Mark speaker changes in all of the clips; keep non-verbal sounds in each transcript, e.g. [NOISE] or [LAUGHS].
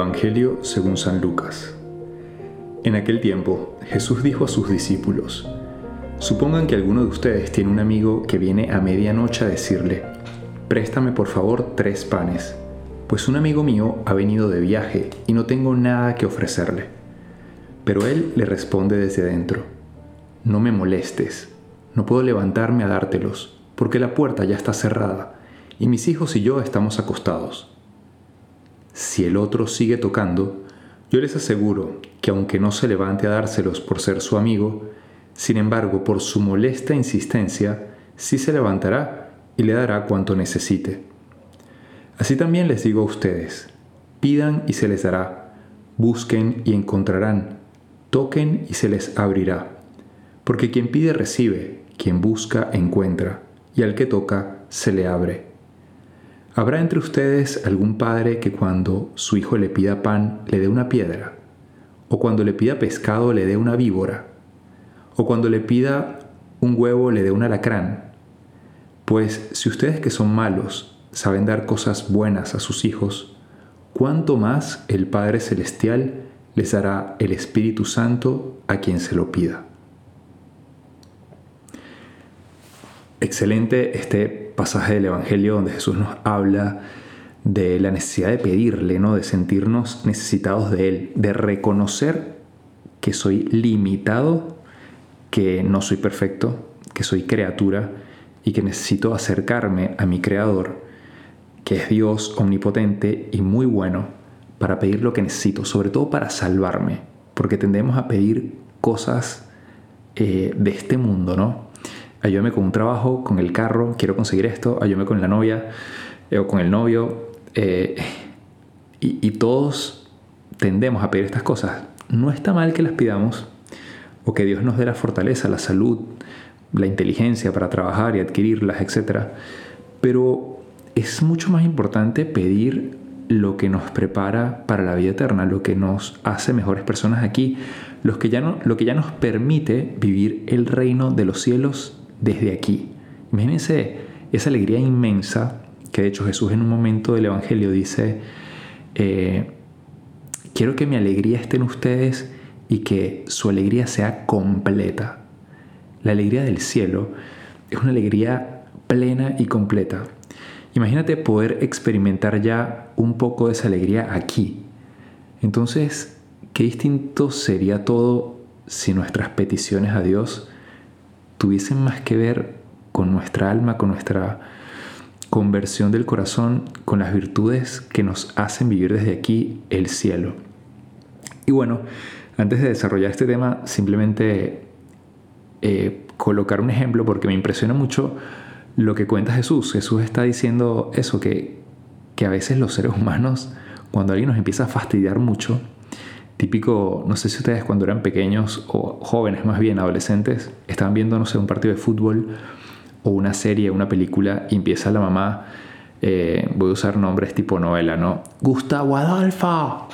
Speaker 1: Evangelio según San Lucas. En aquel tiempo, Jesús dijo a sus discípulos, Supongan que alguno de ustedes tiene un amigo que viene a medianoche a decirle, Préstame por favor tres panes, pues un amigo mío ha venido de viaje y no tengo nada que ofrecerle. Pero él le responde desde adentro, No me molestes, no puedo levantarme a dártelos, porque la puerta ya está cerrada, y mis hijos y yo estamos acostados si el otro sigue tocando, yo les aseguro que aunque no se levante a dárselos por ser su amigo, sin embargo, por su molesta insistencia, sí se levantará y le dará cuanto necesite. Así también les digo a ustedes, pidan y se les dará, busquen y encontrarán, toquen y se les abrirá. Porque quien pide recibe, quien busca encuentra, y al que toca se le abre. ¿Habrá entre ustedes algún padre que cuando su hijo le pida pan le dé una piedra? ¿O cuando le pida pescado le dé una víbora? ¿O cuando le pida un huevo le dé un alacrán? Pues si ustedes que son malos saben dar cosas buenas a sus hijos, ¿cuánto más el Padre Celestial les dará el Espíritu Santo a quien se lo pida? Excelente este pasaje del Evangelio donde Jesús nos habla de la necesidad de pedirle, ¿no? de sentirnos necesitados de Él, de reconocer que soy limitado, que no soy perfecto, que soy criatura y que necesito acercarme a mi Creador, que es Dios omnipotente y muy bueno, para pedir lo que necesito, sobre todo para salvarme, porque tendemos a pedir cosas eh, de este mundo, ¿no? Ayúdame con un trabajo, con el carro, quiero conseguir esto, ayúdame con la novia eh, o con el novio. Eh, y, todos tendemos a pedir estas cosas. No está mal que las pidamos o que Dios nos dé la fortaleza, la salud, la inteligencia para trabajar y adquirirlas, etc. Pero es mucho más importante pedir lo que nos prepara para la vida eterna, lo que nos hace mejores personas aquí, lo que ya, no, lo que ya nos permite vivir el reino de los cielos desde aquí. Imagínense esa alegría inmensa que de hecho Jesús en un momento del Evangelio dice, eh, quiero que mi alegría esté en ustedes y que su alegría sea completa. La alegría del cielo es una alegría plena y completa. Imagínate poder experimentar ya un poco de esa alegría aquí. Entonces, qué distinto sería todo si nuestras peticiones a Dios tuviesen más que ver con nuestra alma, con nuestra conversión del corazón, con las virtudes que nos hacen vivir desde aquí el cielo. Y bueno, antes de desarrollar este tema, simplemente eh, colocar un ejemplo porque me impresiona mucho lo que cuenta Jesús. Jesús está diciendo eso, que, que a veces los seres humanos, cuando alguien nos empieza a fastidiar mucho, Típico, no sé si ustedes cuando eran pequeños o jóvenes más bien, adolescentes, estaban viendo, no sé, un partido de fútbol o una serie, una película y empieza la mamá, eh, voy a usar nombres tipo novela, ¿no? Gustavo Adolfo.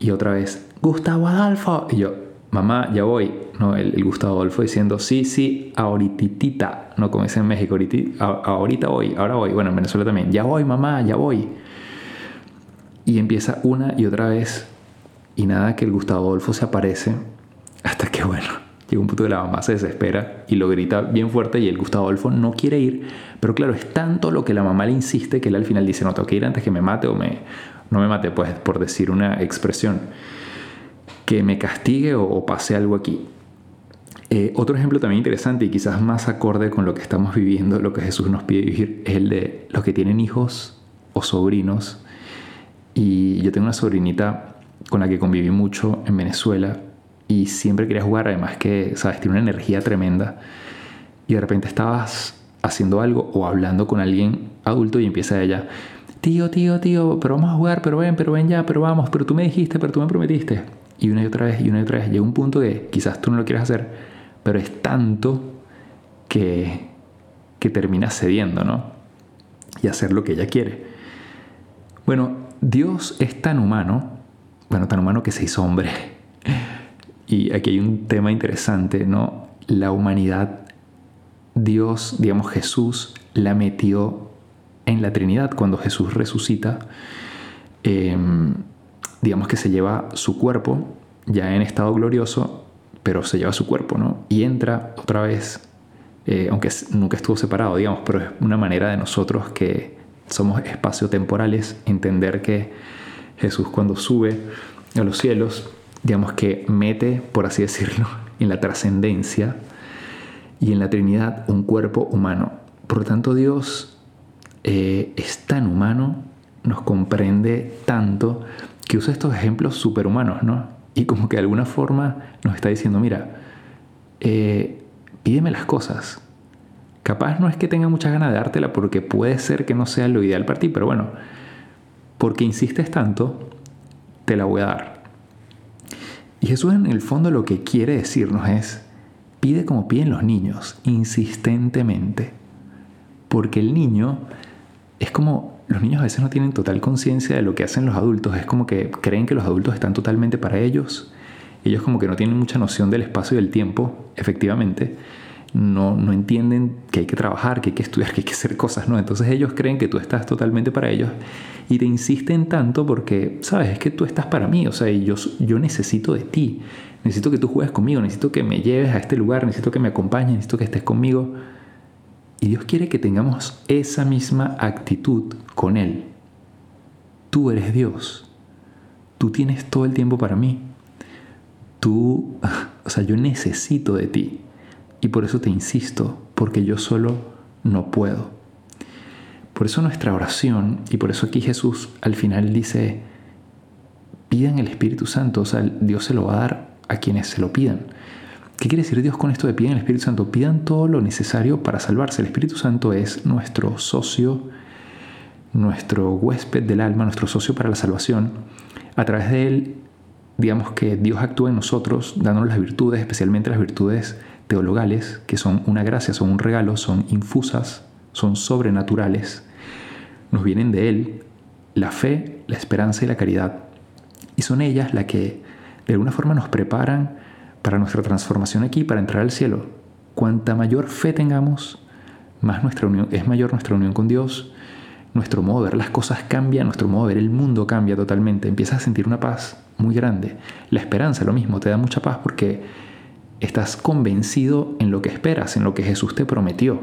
Speaker 1: Y otra vez, Gustavo Adolfo. Y yo, mamá, ya voy. ¿no? El, Gustavo Adolfo diciendo, sí, sí, ahorititita. No como dicen en México, ahorita, ahorita voy, ahora voy. Bueno, en Venezuela también, ya voy, mamá, ya voy. Y empieza una y otra vez y nada que el Gustavo Adolfo se aparece hasta que, bueno, [LAUGHS] llega un punto que la mamá se desespera y lo grita bien fuerte y el Gustavo Adolfo no quiere ir. Pero claro, es tanto lo que la mamá le insiste que él al final dice, no, tengo que ir antes que me mate o me, no me mate, pues por decir una expresión, que me castigue o, pase algo aquí. Eh, otro ejemplo también interesante y quizás más acorde con lo que estamos viviendo, lo que Jesús nos pide vivir, es el de los que tienen hijos o sobrinos. Y yo tengo una sobrinita con la que conviví mucho en Venezuela y siempre quería jugar, además que, sabes, tiene una energía tremenda y de repente estabas haciendo algo o hablando con alguien adulto y empieza ella, tío, tío, tío, pero vamos a jugar, pero ven, pero ven ya, pero vamos, pero tú me dijiste, pero tú me prometiste. Y una y otra vez, y una y otra vez, llega un punto que quizás tú no lo quieras hacer, pero es tanto que, que termina cediendo, ¿no? Y hacer lo que ella quiere. Bueno, Dios es tan humano bueno, tan humano que se hizo hombre. Y aquí hay un tema interesante, ¿no? La humanidad, Dios, digamos Jesús, la metió en la Trinidad cuando Jesús resucita. em, digamos que se lleva su cuerpo ya en estado glorioso, pero se lleva su cuerpo, ¿no? Y entra otra vez, eh, aunque nunca estuvo separado, digamos, pero es una manera de nosotros que somos espaciotemporales, entender que Jesús cuando sube a los cielos, digamos que mete, por así decirlo, [LAUGHS] en la trascendencia y en la Trinidad un cuerpo humano. Por lo tanto, Dios eh, es tan humano, nos comprende tanto, que usa estos ejemplos superhumanos, ¿no? Y como que de alguna forma nos está diciendo, mira, eh, pídeme las cosas. Capaz no es que tenga muchas ganas de dártela porque puede ser que no sea lo ideal para ti, pero bueno, porque insistes tanto, te la voy a dar. Y Jesús en el fondo lo que quiere decirnos es, pide como piden los niños, insistentemente. Porque el niño es como, los niños a veces no tienen total conciencia de lo que hacen los adultos, es como que creen que los adultos están totalmente para ellos, ellos como que no tienen mucha noción del espacio y del tiempo, efectivamente, no, no entienden que hay que trabajar, que hay que estudiar, que hay que hacer cosas, ¿no? Entonces ellos creen que tú estás totalmente para ellos y te insisten tanto porque, sabes, es que tú estás para mí, o sea, yo, yo necesito de ti, necesito que tú juegues conmigo, necesito que me lleves a este lugar, necesito que me acompañes, necesito que estés conmigo. Y Dios quiere que tengamos esa misma actitud con Él. Tú eres Dios, tú tienes todo el tiempo para mí, tú, [LAUGHS] o sea, yo necesito de ti. Y por eso te insisto, porque yo solo no puedo. Por eso nuestra oración, y por eso aquí Jesús al final dice, pidan el Espíritu Santo, o sea, Dios se lo va a dar a quienes se lo pidan. ¿Qué quiere decir Dios con esto de pidan el Espíritu Santo? Pidan todo lo necesario para salvarse. El Espíritu Santo es nuestro socio, nuestro huésped del alma, nuestro socio para la salvación. A través de él, digamos que Dios actúa en nosotros, dándonos las virtudes, especialmente las virtudes teologales, que son una gracia, son un regalo, son infusas, son sobrenaturales, nos vienen de Él la fe, la esperanza y la caridad. Y son ellas las que de alguna forma nos preparan para nuestra transformación aquí, para entrar al cielo. Cuanta mayor fe tengamos, más nuestra unión, es mayor nuestra unión con Dios, nuestro modo de ver las cosas cambia, nuestro modo de ver el mundo cambia totalmente, empiezas a sentir una paz muy grande. La esperanza, lo mismo, te da mucha paz porque estás convencido en lo que esperas, en lo que Jesús te prometió.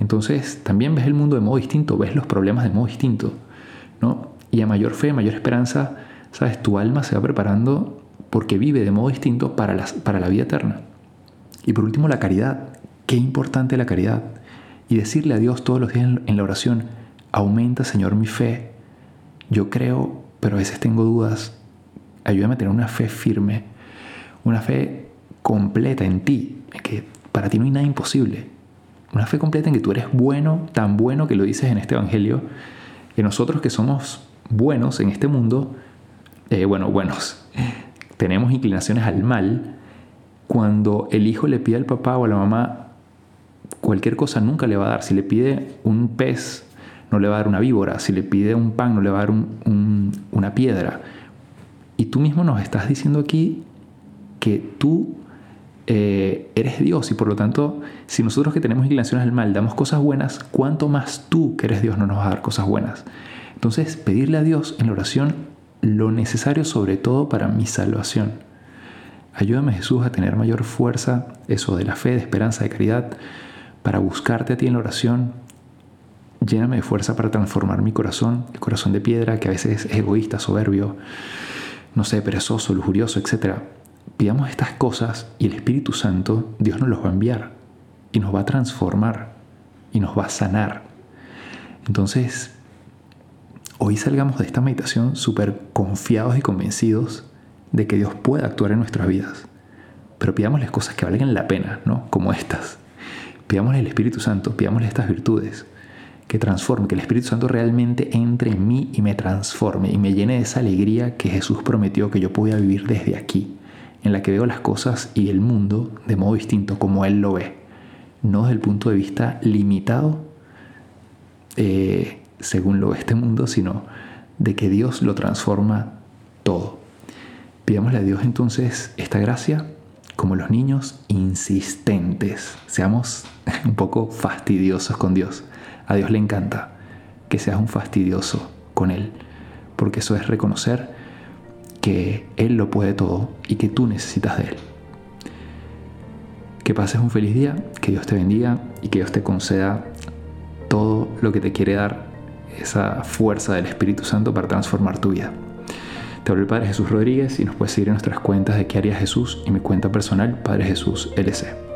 Speaker 1: Entonces también ves el mundo de modo distinto, ves los problemas de modo distinto. ¿no? Y a mayor fe, mayor esperanza, sabes, tu alma se va preparando porque vive de modo distinto para, para la vida eterna. Y por último, la caridad. Qué importante la caridad. Y decirle a Dios todos los días en la oración, aumenta Señor mi fe. Yo creo, pero a veces tengo dudas. Ayúdame a tener una fe firme, una fe completa en ti, en que para ti no hay nada imposible. Una fe completa en que tú eres bueno, tan bueno que lo dices en este Evangelio, que nosotros que somos buenos en este mundo, eh, bueno, buenos, [LAUGHS] tenemos inclinaciones al mal, cuando el hijo le pide al papá o a la mamá cualquier cosa nunca le va a dar. Si le pide un pez, no le va a dar una víbora. Si le pide un pan, no le va a dar una piedra. Y tú mismo nos estás diciendo aquí que tú eh, eres Dios y por lo tanto, si nosotros que tenemos inclinaciones al mal damos cosas buenas, ¿cuánto más tú que eres Dios no nos va a dar cosas buenas? Entonces, pedirle a Dios en la oración lo necesario sobre todo para mi salvación. Ayúdame Jesús a tener mayor fuerza, eso de la fe, de esperanza, de caridad, para buscarte a ti en la oración. Lléname de fuerza para transformar mi corazón, el corazón de piedra que a veces es egoísta, soberbio, no sé, perezoso, lujurioso, etc pidamos estas cosas y el Espíritu Santo, Dios nos los va a enviar y nos va a transformar y nos va a sanar. Entonces, hoy salgamos de esta meditación súper confiados y convencidos de que Dios puede actuar en nuestras vidas. Pero pidámosle cosas que valgan la pena, ¿no? Como estas. Pidámosle el Espíritu Santo, pidámosle estas virtudes que transforme, que el Espíritu Santo realmente entre en mí y me transforme y me llene de esa alegría que Jesús prometió que yo podía vivir desde aquí en la que veo las cosas y el mundo de modo distinto, como Él lo ve, no desde el punto de vista limitado, eh, según lo ve este mundo, sino de que Dios lo transforma todo. Pidámosle a Dios entonces esta gracia, como los niños, insistentes. Seamos [LAUGHS] un poco fastidiosos con Dios. A Dios le encanta que seas un fastidioso con Él, porque eso es reconocer que Él lo puede todo y que tú necesitas de Él. Que pases un feliz día, que Dios te bendiga y que Dios te conceda todo lo que te quiere dar, esa fuerza del Espíritu Santo para transformar tu vida. Te hablo el Padre Jesús Rodríguez y nos puedes seguir en nuestras cuentas de qué haría Jesús y mi cuenta personal Padre Jesús LC.